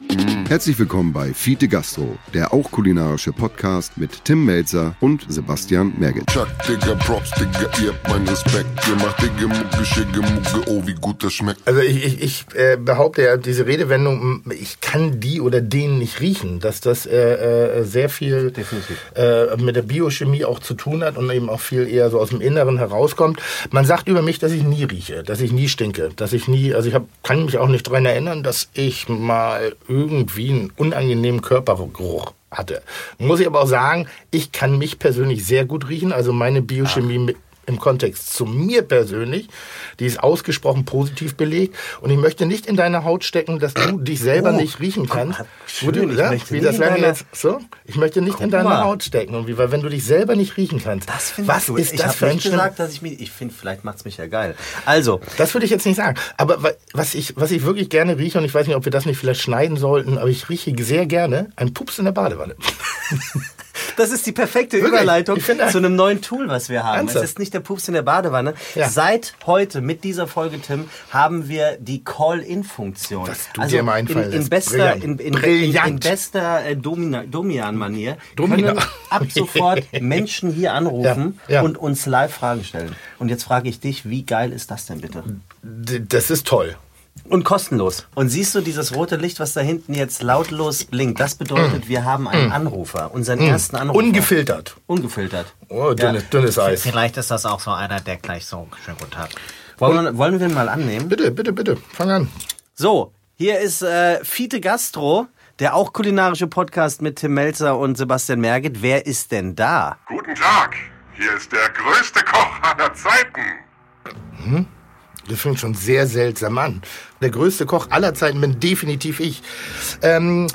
Mm. Herzlich willkommen bei Fiete Gastro, der auch kulinarische Podcast mit Tim Melzer und Sebastian Merget. Chuck, Digga, Props, Digga, ihr habt meinen Respekt. Ihr macht Digga, Mucke, Schicke, Mucke, oh, wie gut das schmeckt. Also ich, ich, ich äh, behaupte ja, diese Redewendung, ich kann die oder den nicht riechen, dass das äh, äh, sehr viel äh, mit der Biochemie auch zu tun hat und eben auch viel eher so aus dem Inneren herauskommt. Man sagt über mich, dass ich nie rieche, dass ich nie stinke, dass ich nie, also ich hab, kann mich auch nicht daran erinnern, dass ich mal irgendwie einen unangenehmen Körpergeruch hatte. Muss ich aber auch sagen, ich kann mich persönlich sehr gut riechen, also meine Biochemie mit im Kontext zu mir persönlich, die ist ausgesprochen positiv belegt. Und ich möchte nicht in deine Haut stecken, dass du dich selber Oh, nicht riechen kannst. schön, du, ich ja, möchte wie nicht das deiner- jetzt so? Ich möchte nicht in deine mal. Haut stecken. Und wie, weil wenn du dich selber nicht riechen kannst, was ich gut. ist ich das für ein nicht schlimm- gesagt, dass ich mich. Ich finde, vielleicht macht es mich ja geil. Also, Das würde ich jetzt nicht sagen. Aber wa- was ich, was ich wirklich gerne rieche, und ich weiß nicht, ob wir das nicht vielleicht schneiden sollten, aber ich rieche sehr gerne einen Pups in der Badewanne. das ist die perfekte Wirklich? Überleitung zu einem neuen Tool, was wir haben. Ernsthaft? Es ist nicht der Pups in der Badewanne. Ja. Seit heute mit dieser Folge, Tim, haben wir die Call-In-Funktion. Was du dir mal einfallen in, in bester, in, in, in, bester äh, Domian-Manier Domina. können ab sofort Menschen hier anrufen Ja, ja. und uns live Fragen stellen. Und jetzt frage ich dich, wie geil ist das denn bitte? D- Das ist toll. Und kostenlos. Und siehst du dieses rote Licht, was da hinten jetzt lautlos blinkt? Das bedeutet, wir haben einen Anrufer, unseren ersten Anrufer. Ungefiltert. Ungefiltert. Oh, dünnes, dünnes Eis. Vielleicht ist das auch so einer, der gleich so schönen guten Tag. Wollen, wir, wollen wir ihn mal annehmen? Bitte, bitte, bitte. Fang an. So, hier ist äh, Fiete Gastro, der auch kulinarische Podcast mit Tim Melzer und Sebastian Merget. Wer ist denn da? Guten Tag, hier ist der größte Koch aller Zeiten. Das fängt schon sehr seltsam an. Der größte Koch aller Zeiten bin definitiv ich. Ähm,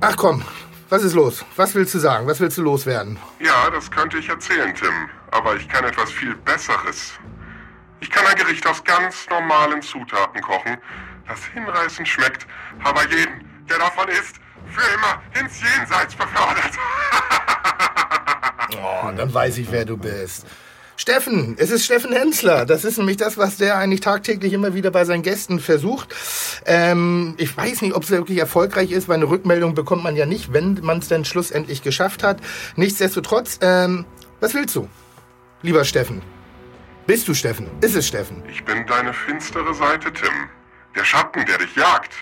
ach komm, was ist los? Was willst du sagen? Was willst du loswerden? Ja, das könnte ich erzählen, Tim. Aber ich kann etwas viel Besseres. Ich kann ein Gericht aus ganz normalen Zutaten kochen, das hinreißend schmeckt, aber jeden, der davon isst, für immer ins Jenseits befördert. Oh, dann weiß ich, wer du bist. Steffen, es ist Steffen Hensler. Das ist nämlich das, was der eigentlich tagtäglich immer wieder bei seinen Gästen versucht. Ähm, ich weiß nicht, ob es wirklich erfolgreich ist, weil eine Rückmeldung bekommt man ja nicht, wenn man es dann schlussendlich geschafft hat. Nichtsdestotrotz, ähm, was willst du, lieber Steffen? Bist du Steffen? Ist es Steffen? Ich bin deine finstere Seite, Tim. Der Schatten, der dich jagt.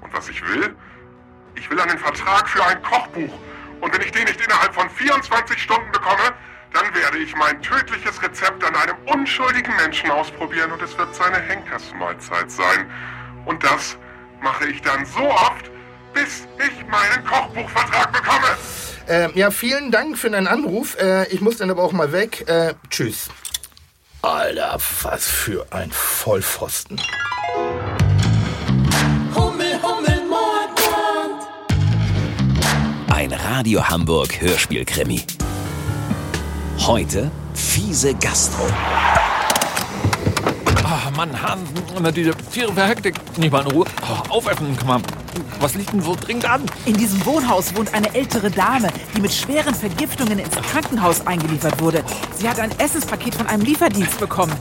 Und was ich will? Ich will einen Vertrag für ein Kochbuch. Und wenn ich den nicht innerhalb von 24 Stunden bekomme, dann werde ich mein tödliches Rezept an einem unschuldigen Menschen ausprobieren und es wird seine Henkersmahlzeit sein. Und das mache ich dann so oft, bis ich meinen Kochbuchvertrag bekomme. Ähm, ja, vielen Dank für deinen Anruf. Äh, ich muss dann aber auch mal weg. Äh, tschüss. Alter, was für ein Vollpfosten. Hummel, Hummel, Mordbrand. Ein Radio Hamburg Hörspielkrimi. Heute fiese Gastro. Ah, Mann, Hahn, immer diese Tiere für Hektik. Nicht mal in Ruhe. Oh, auföffnen, komm mal. Was liegt denn so dringend an? In diesem Wohnhaus wohnt eine ältere Dame, die mit schweren Vergiftungen ins Krankenhaus eingeliefert wurde. Sie hat ein Essenspaket von einem Lieferdienst bekommen.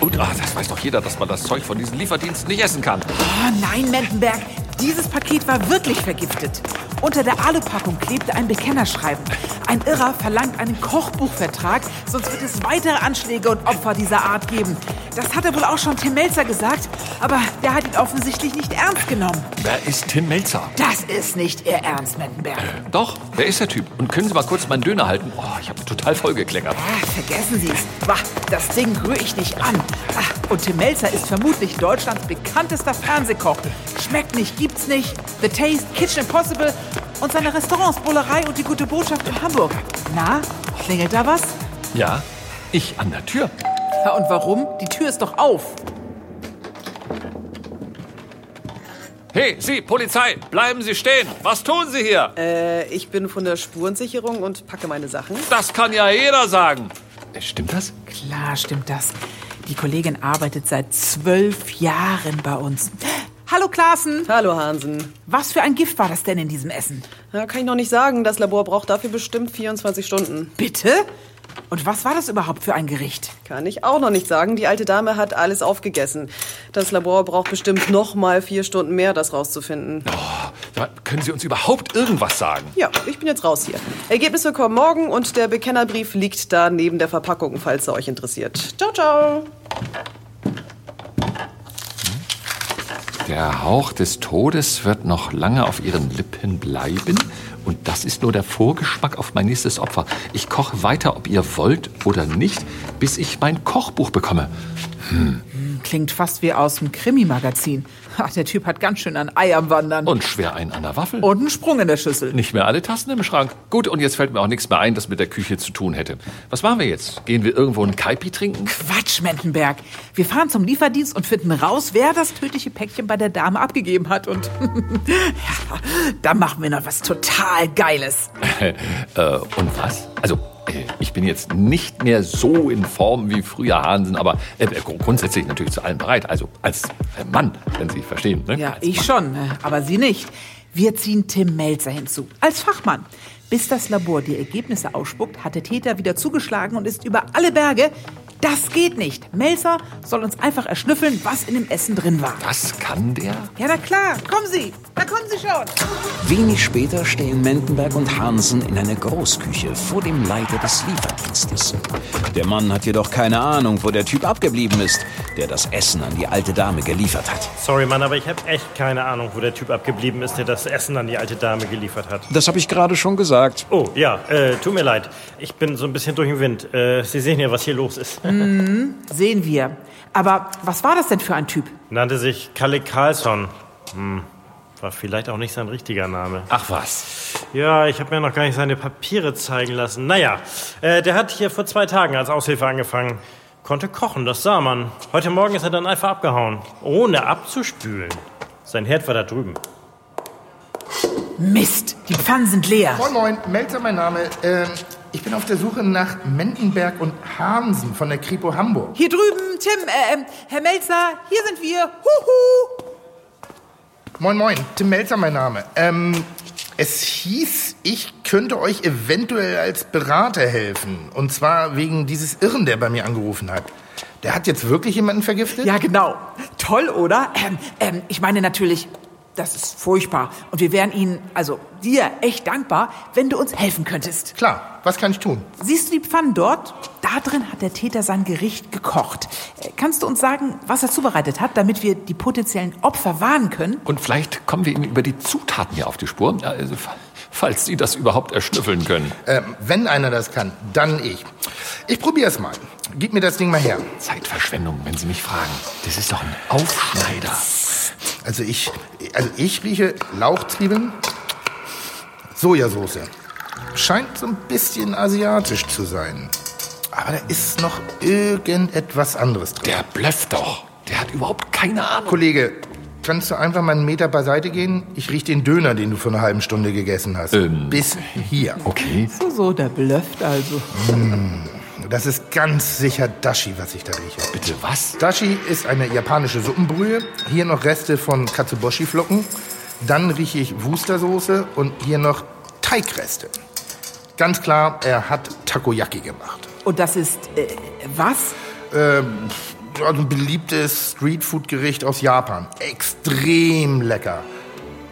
Und ah, das weiß doch jeder, dass man das Zeug von diesen Lieferdiensten nicht essen kann. Oh nein, Mendenberg, dieses Paket war wirklich vergiftet. Unter der Alupackung klebte ein Bekennerschreiben. Ein Irrer verlangt einen Kochbuchvertrag, sonst wird es weitere Anschläge und Opfer dieser Art geben. Das hat er wohl auch schon Tim Melzer gesagt, aber der hat ihn offensichtlich nicht ernst genommen. Wer ist Tim Melzer? Das ist nicht Ihr Ernst, Mendenberg. Doch, wer ist der Typ? Und können Sie mal kurz meinen Döner halten? Oh, ich habe total vollgekleckert. Ah, vergessen Sie es. Das Ding rühre ich nicht an. Ah, und Tim Melzer ist vermutlich Deutschlands bekanntester Fernsehkoch. Schmeckt nicht, gibt's nicht. The Taste, Kitchen Impossible und seine Restaurants Bullerei und die gute Botschaft in Hamburg. Na, klingelt da was? Ja, ich an der Tür. Ja, und warum? Die Tür ist doch auf. Hey, Sie, Polizei, bleiben Sie stehen. Was tun Sie hier? Äh, ich bin von der Spurensicherung und packe meine Sachen. Das kann ja jeder sagen. Äh, Stimmt das? Klar stimmt das. Die Kollegin arbeitet seit zwölf Jahren bei uns. Hallo Klaassen. Hallo Hansen. Was für ein Gift war das denn in diesem Essen? Ja, kann ich noch nicht sagen. Das Labor braucht dafür bestimmt 24 Stunden. Bitte? Und was war das überhaupt für ein Gericht? Kann ich auch noch nicht sagen. Die alte Dame hat alles aufgegessen. Das Labor braucht bestimmt noch mal vier Stunden mehr, das rauszufinden. Ja, können Sie uns überhaupt irgendwas sagen? Ja, ich bin jetzt raus hier. Ergebnisse kommen morgen und der Bekennerbrief liegt da neben der Verpackung, falls er euch interessiert. Ciao, ciao. Der Hauch des Todes wird noch lange auf Ihren Lippen bleiben. Und das ist nur der Vorgeschmack auf mein nächstes Opfer. Ich koche weiter, ob ihr wollt oder nicht, bis ich mein Kochbuch bekomme. Hm. Klingt fast wie aus dem Krimi-Magazin. Ach, Der Typ hat ganz schön ein Ei am Wandern. Und schwer ein an der Waffel. Und einen Sprung in der Schüssel. Nicht mehr alle Tassen im Schrank. Gut, und jetzt fällt mir auch nichts mehr ein, das mit der Küche zu tun hätte. Was machen wir jetzt? Gehen wir irgendwo einen Kaipi trinken? Quatsch, Mentenberg. Wir fahren zum Lieferdienst und finden raus, wer das tödliche Päckchen bei der Dame abgegeben hat. Und ja, da machen wir noch was total Geiles. äh, und was? Also, ich bin jetzt nicht mehr so in Form wie früher Hansen, aber äh, gru- grundsätzlich natürlich zu allem bereit. Also als äh, Mann, wenn Sie verstehen. Ne? Ja, Als ich Mann. schon, äh, aber Sie nicht. Wir ziehen Tim Melzer hinzu, als Fachmann. Bis das Labor die Ergebnisse ausspuckt, hat der Täter wieder zugeschlagen und ist über alle Berge. Das geht nicht. Melzer soll uns einfach erschnüffeln, was in dem Essen drin war. Das kann der? Ja, na klar, kommen Sie. Da kommen Sie schon. Wenig später stehen Mendenberg und Hansen in einer Großküche vor dem Leiter des Lieferdienstes. Der Mann hat jedoch keine Ahnung, wo der Typ abgeblieben ist, der das Essen an die alte Dame geliefert hat. Sorry, Mann, aber ich habe echt keine Ahnung, wo der Typ abgeblieben ist, der das Essen an die alte Dame geliefert hat. Das habe ich gerade schon gesagt. Oh, ja, äh, tut mir leid. Ich bin so ein bisschen durch den Wind. Äh, Sie sehen ja, was hier los ist. Mhm, sehen wir. Aber was war das denn für ein Typ? Nannte sich Kalle Carlsson. Hm, war vielleicht auch nicht sein richtiger Name. Ach was. Ja, ich habe mir noch gar nicht seine Papiere zeigen lassen. Naja, äh, der hat hier vor zwei Tagen als Aushilfe angefangen. Konnte kochen, das sah man. Heute Morgen ist er dann einfach abgehauen, ohne abzuspülen. Sein Herd war da drüben. Mist, die Pfannen sind leer. Moin Moin, Melzer mein Name. Ähm, ich bin auf der Suche nach Mendenberg und Hansen von der Kripo Hamburg. Hier drüben, Tim, äh, ähm, Herr Melzer, hier sind wir. Huhu. Moin Moin, Tim Melzer mein Name. Ähm, es hieß, ich könnte euch eventuell als Berater helfen. Und zwar wegen dieses Irren, der bei mir angerufen hat. Der hat jetzt wirklich jemanden vergiftet? Ja, genau. Toll, oder? Ähm, ähm, ich meine natürlich, das ist furchtbar. Und wir wären Ihnen, also dir, echt dankbar, wenn du uns helfen könntest. Klar, was kann ich tun? Siehst du die Pfannen dort? Da drin hat der Täter sein Gericht gekocht. Äh, Kannst du uns sagen, was er zubereitet hat, damit wir die potenziellen Opfer warnen können? Und vielleicht kommen wir ihm über die Zutaten hier auf die Spur. Also, fa- falls Sie das überhaupt erschnüffeln können. Ähm, wenn einer das kann, dann ich. Ich probier's mal. Gib mir das Ding mal her. Zeitverschwendung, wenn Sie mich fragen. Das ist doch ein Aufschneider. Also ich, also ich rieche Lauchzwiebeln, Sojasauce. Scheint so ein bisschen asiatisch zu sein. Aber da ist noch irgendetwas anderes drin. Der blöfft doch. Der hat überhaupt keine Ahnung. Kollege, kannst du einfach mal einen Meter beiseite gehen? Ich riech den Döner, den du vor einer halben Stunde gegessen hast. Ähm. Bis hier. Okay. So, so, der blöfft also. Das ist ganz sicher Dashi, was ich da rieche. Bitte was? Dashi ist eine japanische Suppenbrühe. Hier noch Reste von Katsuboshi-Flocken. Dann rieche ich Wustersoße und hier noch Teigreste. Ganz klar, er hat Takoyaki gemacht. Und das ist, äh, was? Ähm, also ein beliebtes Streetfood-Gericht aus Japan. Extrem lecker.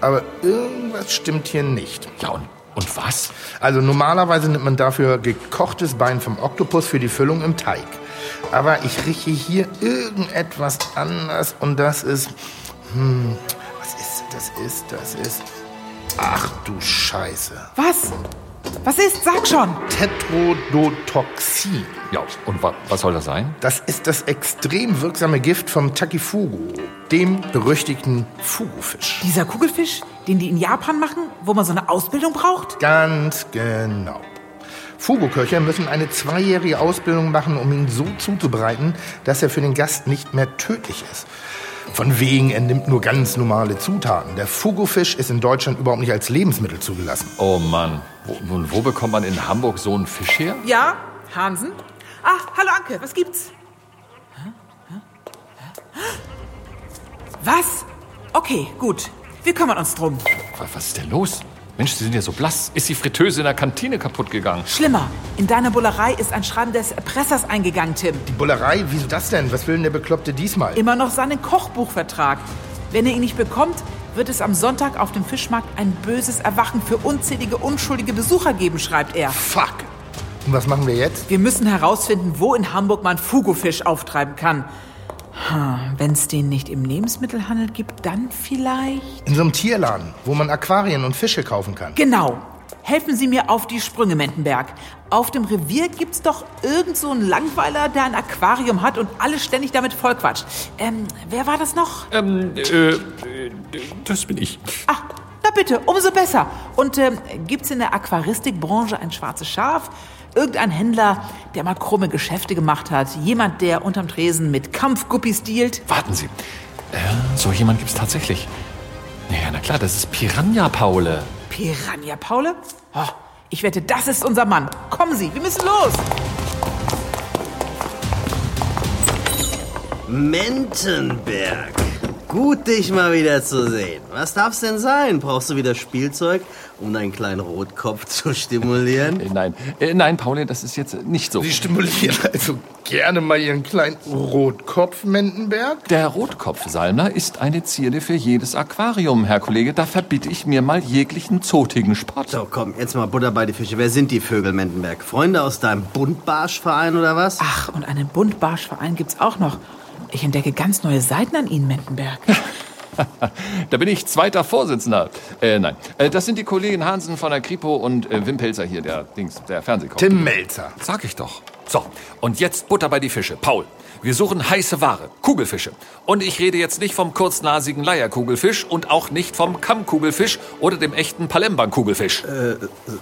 Aber irgendwas stimmt hier nicht. Ja, und, und was? Also normalerweise nimmt man dafür gekochtes Bein vom Oktopus für die Füllung im Teig. Aber ich rieche hier irgendetwas anders und das ist... Hm, was ist das? Ist, das ist... Ach du Scheiße. Was? Was ist? Sag schon. Tetrodotoxin. Ja, und wa was soll das sein? Das ist das extrem wirksame Gift vom Takifugu, dem berüchtigten Fugufisch. Dieser Kugelfisch, den die in Japan machen, wo man so eine Ausbildung braucht? Ganz genau. Fugu-Köche müssen eine zweijährige Ausbildung machen, um ihn so zuzubereiten, dass er für den Gast nicht mehr tödlich ist. Von wegen, er nimmt nur ganz normale Zutaten. Der Fugu-Fisch ist in Deutschland überhaupt nicht als Lebensmittel zugelassen. Oh Mann. Wo, und wo bekommt man in Hamburg so einen Fisch her? Ja, Hansen? Ah, hallo Anke, was gibt's? Hä? Hä? Hä? Was? Okay, gut. Wir kümmern uns drum. Was, ist denn los? Mensch, Sie sind ja so blass. Ist die Fritteuse in der Kantine kaputt gegangen? Schlimmer. In deiner Bullerei ist ein Schreiben des Erpressers eingegangen, Tim. Die Bullerei? Wieso das denn? Was will denn der Bekloppte diesmal? Immer noch seinen Kochbuchvertrag. Wenn er ihn nicht bekommt, wird es am Sonntag auf dem Fischmarkt ein böses Erwachen für unzählige unschuldige Besucher geben, schreibt er. Fuck. Und was machen wir jetzt? Wir müssen herausfinden, wo in Hamburg man Fugofisch auftreiben kann. Wenn es den nicht im Lebensmittelhandel gibt, dann vielleicht. In so einem Tierladen, wo man Aquarien und Fische kaufen kann. Genau. Helfen Sie mir auf die Sprünge, Mentenberg. Auf dem Revier gibt's doch irgend so einen Langweiler, der ein Aquarium hat und alles ständig damit vollquatscht. Ähm, wer war das noch? Ähm, äh, das bin ich. Ach, na bitte, umso besser. Und ähm, gibt's in der Aquaristikbranche ein schwarzes Schaf? Irgendein Händler, der mal krumme Geschäfte gemacht hat? Jemand, der unterm Tresen mit Kampfguppies dealt? Warten Sie. Äh, so jemand gibt's tatsächlich. Naja, na klar, das ist Piranha Paule. Piranha Paule? Oh, ich wette, das ist unser Mann. Kommen Sie, wir müssen los. Mentenberg. Gut, dich mal wieder zu sehen. Was darf's denn sein? Brauchst du wieder Spielzeug, um deinen kleinen Rotkopf zu stimulieren? Äh, nein, äh, nein, Pauli, das ist jetzt nicht so. Sie stimulieren also gerne mal Ihren kleinen Rotkopf, Mendenberg? Der Rotkopfsalmler ist eine Zierde für jedes Aquarium, Herr Kollege. Da verbitte ich mir mal jeglichen zotigen Spott. So, komm, jetzt mal Butter bei die Fische. Wer sind die Vögel, Mendenberg? Freunde aus deinem Buntbarschverein oder was? Ach, und einen Buntbarschverein gibt's auch noch. Ich entdecke ganz neue Seiten an Ihnen, Mendenberg. da bin ich zweiter Vorsitzender. Äh, nein, äh, das sind die Kollegen Hansen von der Kripo und äh, Wim Pelzer hier, der Dings, der Fernsehkoch. Tim Melzer. Sag ich doch. So, und jetzt Butter bei die Fische. Paul, wir suchen heiße Ware, Kugelfische. Und ich rede jetzt nicht vom kurznasigen Leierkugelfisch und auch nicht vom Kammkugelfisch oder dem echten Palembang-Kugelfisch. Äh,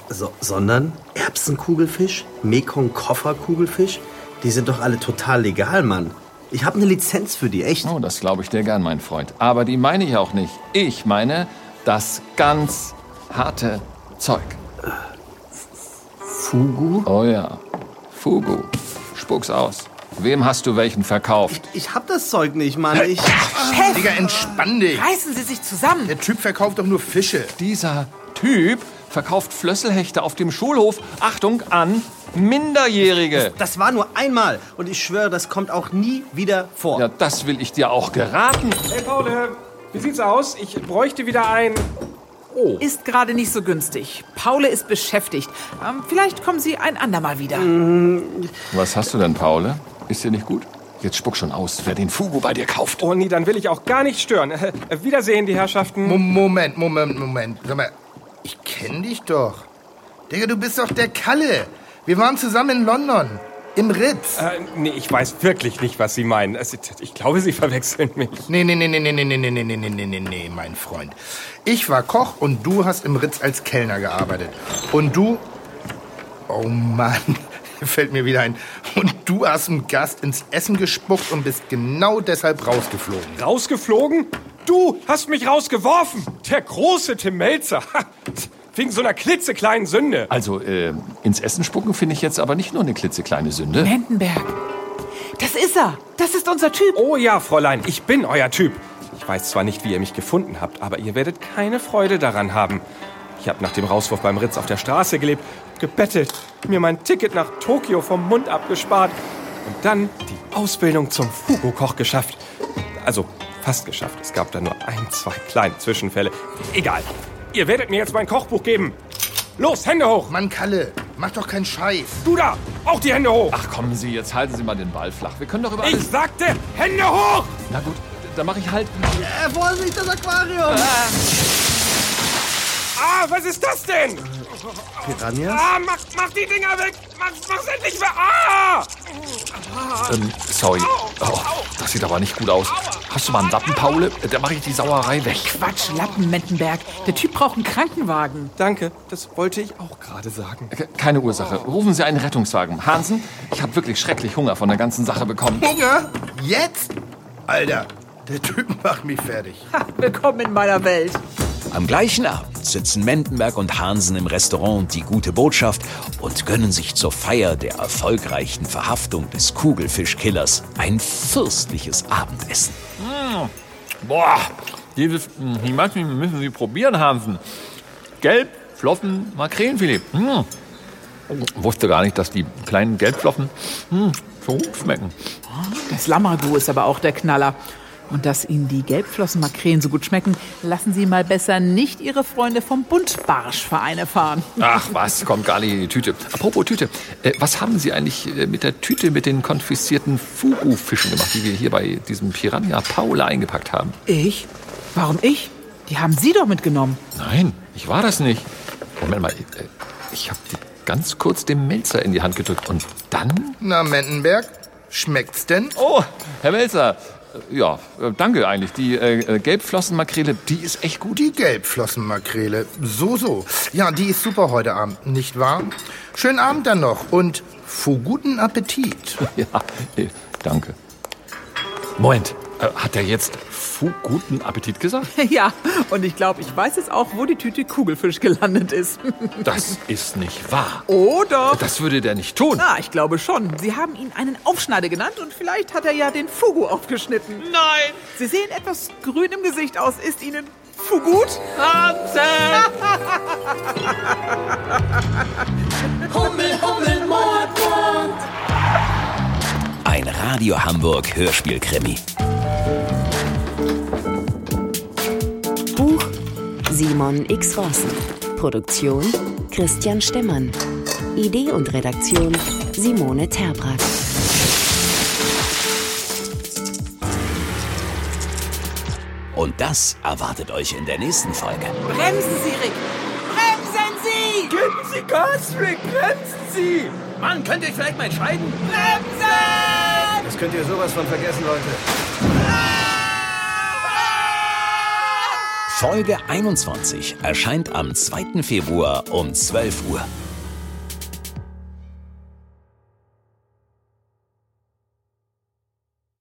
so, sondern Erbsenkugelfisch, Mekong-Kofferkugelfisch? Die sind doch alle total legal, Mann. Ich habe eine Lizenz für die, echt. Oh, das glaube ich dir gern, mein Freund. Aber die meine ich auch nicht. Ich meine das ganz harte Zeug. Fugu? Oh ja, Fugu. Spuck's aus. Wem hast du welchen verkauft? Ich hab das Zeug nicht, Mann. Ich. Chef! Digga, entspann dich. Reißen Sie sich zusammen. Der Typ verkauft doch nur Fische. Dieser Typ verkauft Flösselhechte auf dem Schulhof. Achtung an Minderjährige. Das, das war nur einmal. Und ich schwöre, das kommt auch nie wieder vor. Ja, das will ich dir auch geraten. Hey, Paul, wie sieht's aus? Ich bräuchte wieder ein. Oh. Ist gerade nicht so günstig. Paule ist beschäftigt. Ähm, vielleicht kommen Sie ein andermal wieder. Was hast du denn, Paule? Ist dir nicht gut? Jetzt spuck schon aus, wer den Fugu bei dir kauft. Oh nee, dann will ich auch gar nicht stören. Äh, Wiedersehen, die Herrschaften. Mo- Moment, Moment, Moment. Sag mal, ich kenn dich doch. Digga, du bist doch der Kalle. Wir waren zusammen in London. Im Ritz. Äh, nee, ich weiß wirklich nicht, was Sie meinen. Ich glaube, Sie verwechseln mich. Nee, nee, nee, nee, nee, nee, nee, nee, nee, nee, nee, nee, nee, nee, mein Freund. Ich war Koch und du hast im Ritz als Kellner gearbeitet. Und du... Oh Mann, fällt mir wieder ein. Und du hast einen Gast ins Essen gespuckt und bist genau deshalb rausgeflogen. Rausgeflogen? Du hast mich rausgeworfen. Der große Tim Melzer. Wegen so einer klitzekleinen Sünde. Also, äh, ins Essen spucken finde ich jetzt aber nicht nur eine klitzekleine Sünde. Mendenberg. Das ist er. Das ist unser Typ. Oh ja, Fräulein, ich bin euer Typ. Ich weiß zwar nicht, wie ihr mich gefunden habt, aber ihr werdet keine Freude daran haben. Ich habe nach dem Rauswurf beim Ritz auf der Straße gelebt, gebettelt, mir mein Ticket nach Tokio vom Mund abgespart und dann die Ausbildung zum Fugo-Koch geschafft. Also fast geschafft. Es gab da nur ein, zwei kleine Zwischenfälle. Egal. Ihr werdet mir jetzt mein Kochbuch geben. Los, Hände hoch! Mann, Kalle, mach doch keinen Scheiß. Du da! Auch die Hände hoch! Ach, kommen Sie, jetzt halten Sie mal den Ball flach. Wir können doch über Ich alles... sagte, Hände hoch! Na gut, dann mache ich halt... Äh, Vorsicht, das Aquarium! Ah, was ist das denn? Piranhas? Ah, mach, mach die Dinger weg! Mach, mach's endlich weg! Ah! Ähm, sorry. Oh, das sieht aber nicht gut aus. Hast du mal einen Lappen, Paule? Da mache ich die Sauerei weg. Quatsch, Lappen, Mendenberg. Der Typ braucht einen Krankenwagen. Danke, das wollte ich auch gerade sagen. Ke- Keine Ursache. Rufen Sie einen Rettungswagen. Hansen, ich habe wirklich schrecklich Hunger von der ganzen Sache bekommen. Hunger? Jetzt? Alter, der Typ macht mich fertig. Ha, willkommen in meiner Welt. Am gleichen Abend sitzen Mendenberg und Hansen im Restaurant Die Gute Botschaft und gönnen sich zur Feier der erfolgreichen Verhaftung des Kugelfischkillers ein fürstliches Abendessen. Boah, dieses hm, die Maschinen müssen Sie probieren, Hansen. Gelb, Flossen Makrelenfilet. Hm. Wusste gar nicht, dass die kleinen Gelbflossen hm, so gut schmecken. Das Lammergu ist aber auch der Knaller. Und dass Ihnen die Gelbflossenmakrelen so gut schmecken, lassen Sie mal besser nicht Ihre Freunde vom Buntbarschverein erfahren. Ach was, kommt gar nicht in die Tüte. Apropos Tüte, äh, was haben Sie eigentlich äh, mit der Tüte mit den konfiszierten Fugu-Fischen gemacht, die wir hier bei diesem Piranha Paula eingepackt haben? Ich? Warum ich? Die haben Sie doch mitgenommen. Nein, ich war das nicht. Moment mal, äh, ich habe die ganz kurz dem Melzer in die Hand gedrückt und dann... Na, Mendenberg, schmeckt's denn? Oh, Herr Melzer, ja, äh, danke eigentlich. Die äh, äh, Gelbflossenmakrele, die ist echt gut. Die Gelbflossenmakrele, so, so. Ja, die ist super heute Abend, nicht wahr? Schönen Abend dann noch und fu guten Appetit. Ja, danke. Moment, hat er jetzt Fu guten Appetit gesagt? Ja, und ich glaube, ich weiß jetzt auch, wo die Tüte Kugelfisch gelandet ist. Das ist nicht wahr. Oder? Das würde der nicht tun. Na, ich glaube schon. Sie haben ihn einen Aufschneider genannt und vielleicht hat er ja den Fugu aufgeschnitten. Nein! Sie sehen etwas grün im Gesicht aus. Ist Ihnen Fugut? Hummel, Hummel, Mordbrand. Ein Radio Hamburg Hörspielkrimi. Buch Simon X. Rossen. Produktion Christian Stemmern. Idee und Redaktion Simone Terbrack. Und das erwartet euch in der nächsten Folge. Bremsen Sie, Rick! Bremsen Sie! Geben Sie Gas, Rick! Bremsen Sie! Mann, könnt ihr vielleicht mal entscheiden? Bremsen! Das könnt ihr sowas von vergessen, Leute. Folge 21 erscheint am 2. Februar um 12 Uhr.